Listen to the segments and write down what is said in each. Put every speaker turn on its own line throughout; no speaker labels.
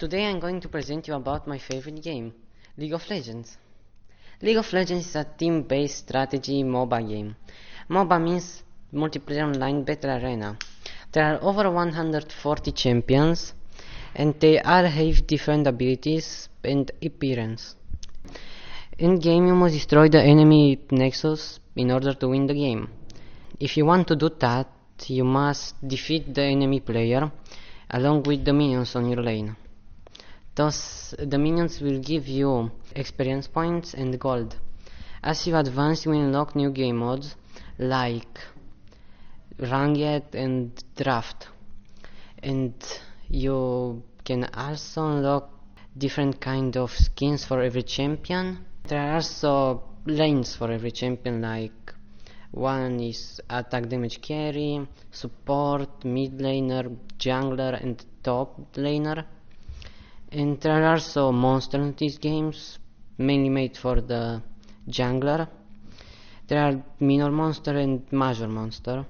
Today I'm going to present you about my favorite game, League of Legends. League of Legends is a team-based strategy MOBA game. MOBA means multiplayer online battle arena. There are over 140 champions and they all have different abilities and appearance. In game you must destroy the enemy nexus in order to win the game. If you want to do that, you must defeat the enemy player along with the minions on your lane. Thus, the minions will give you experience points and gold. As you advance, you unlock new game modes like Ranked and Draft. And you can also unlock different kind of skins for every champion. There are also lanes for every champion like one is attack damage carry, support, mid laner, jungler and top laner. And there are also monsters in these games, mainly made for the jungler. There are minor monster and major monster.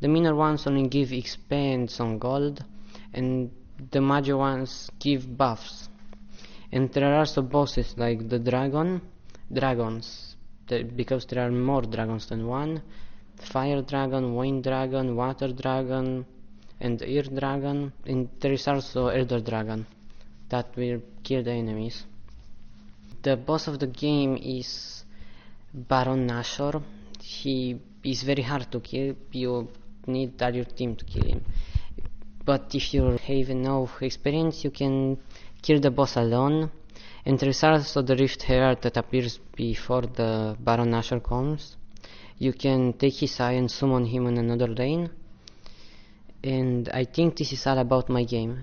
The minor ones only give XP and some gold, and the major ones give buffs. And there are also bosses like the dragon, dragons, because there are more dragons than one. Fire dragon, wind dragon, water dragon, and air dragon, and there is also elder dragon that will kill the enemies. The boss of the game is Baron Nashor. He is very hard to kill. You need your team to kill him. But if you have enough experience, you can kill the boss alone. And there is also the Rift Herald that appears before the Baron Nashor comes. You can take his eye and summon him on another lane. And I think this is all about my game.